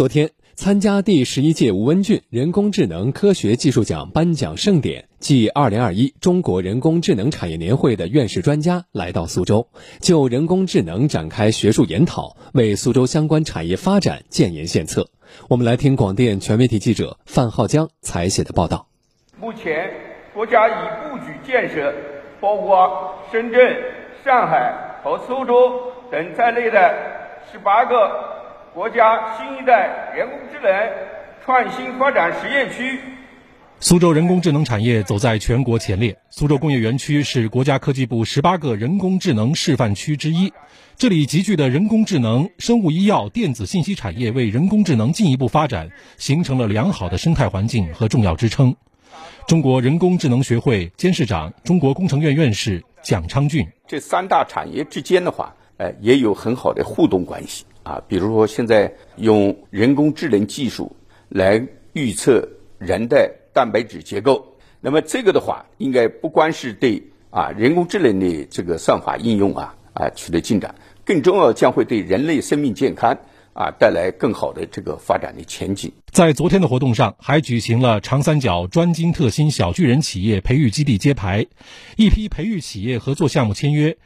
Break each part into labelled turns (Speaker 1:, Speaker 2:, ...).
Speaker 1: 昨天，参加第十一届吴文俊人工智能科学技术奖颁奖盛典暨二零二一中国人工智能产业年会的院士专家来到苏州，就人工智能展开学术研讨，为苏州相关产业发展建言献策。我们来听广电全媒体记者范浩江采写的报道。
Speaker 2: 目前，国家已布局建设包括深圳、上海和苏州等在内的十八个。国家新一代人工智能创新发展实验区，
Speaker 3: 苏州人工智能产业走在全国前列。苏州工业园区是国家科技部十八个人工智能示范区之一，这里集聚的人工智能、生物医药、电子信息产业，为人工智能进一步发展形成了良好的生态环境和重要支撑。中国人工智能学会监事长、中国工程院院士蒋昌俊，
Speaker 4: 这三大产业之间的话，呃，也有很好的互动关系。啊，比如说现在用人工智能技术来预测人的蛋白质结构，那么这个的话，应该不光是对啊人工智能的这个算法应用啊啊取得进展，更重要将会对人类生命健康啊带来更好的这个发展的前景。
Speaker 3: 在昨天的活动上，还举行了长三角专精特新小巨人企业培育基地揭牌，一批培育企业合作项目签约。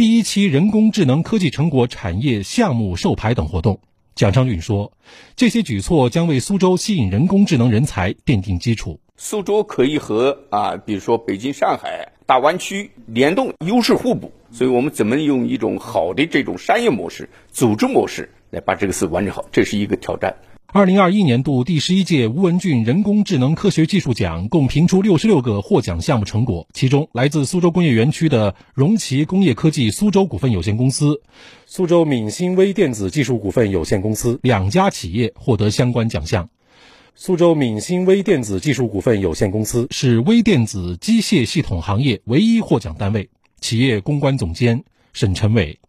Speaker 3: 第一期人工智能科技成果产业项目授牌等活动，蒋昌俊说：“这些举措将为苏州吸引人工智能人才奠定基础。
Speaker 4: 苏州可以和啊，比如说北京、上海大湾区联动，优势互补。所以我们怎么用一种好的这种商业模式、组织模式来把这个事完成好，这是一个挑战。”
Speaker 3: 二零二一年度第十一届吴文俊人工智能科学技术奖共评出六十六个获奖项目成果，其中来自苏州工业园区的荣奇工业科技苏州股份有限公司、苏州闽新微电子技术股份有限公司两家企业获得相关奖项。苏州闽新微电子技术股份有限公司是微电子机械系统行业唯一获奖单位。企业公关总监沈晨伟：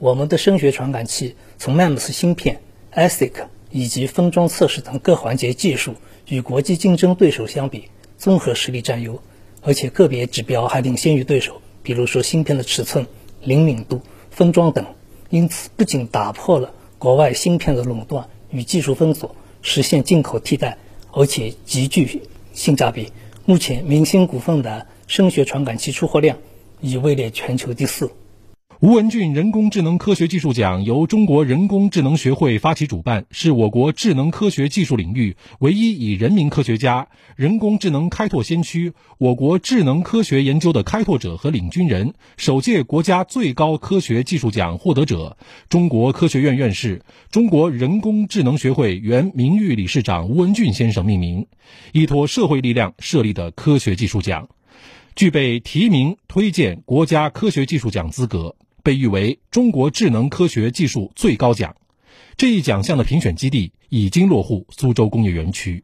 Speaker 5: 我们的声学传感器从 MEMS 芯片、ASIC。以及封装测试等各环节技术与国际竞争对手相比，综合实力占优，而且个别指标还领先于对手，比如说芯片的尺寸、灵敏度、封装等。因此，不仅打破了国外芯片的垄断与技术封锁，实现进口替代，而且极具性价比。目前，明星股份的声学传感器出货量已位列全球第四。
Speaker 3: 吴文俊人工智能科学技术奖由中国人工智能学会发起主办，是我国智能科学技术领域唯一以人民科学家、人工智能开拓先驱、我国智能科学研究的开拓者和领军人，首届国家最高科学技术奖获得者，中国科学院院士、中国人工智能学会原名誉理事长吴文俊先生命名，依托社会力量设立的科学技术奖，具备提名推荐国家科学技术奖资格。被誉为中国智能科学技术最高奖，这一奖项的评选基地已经落户苏州工业园区。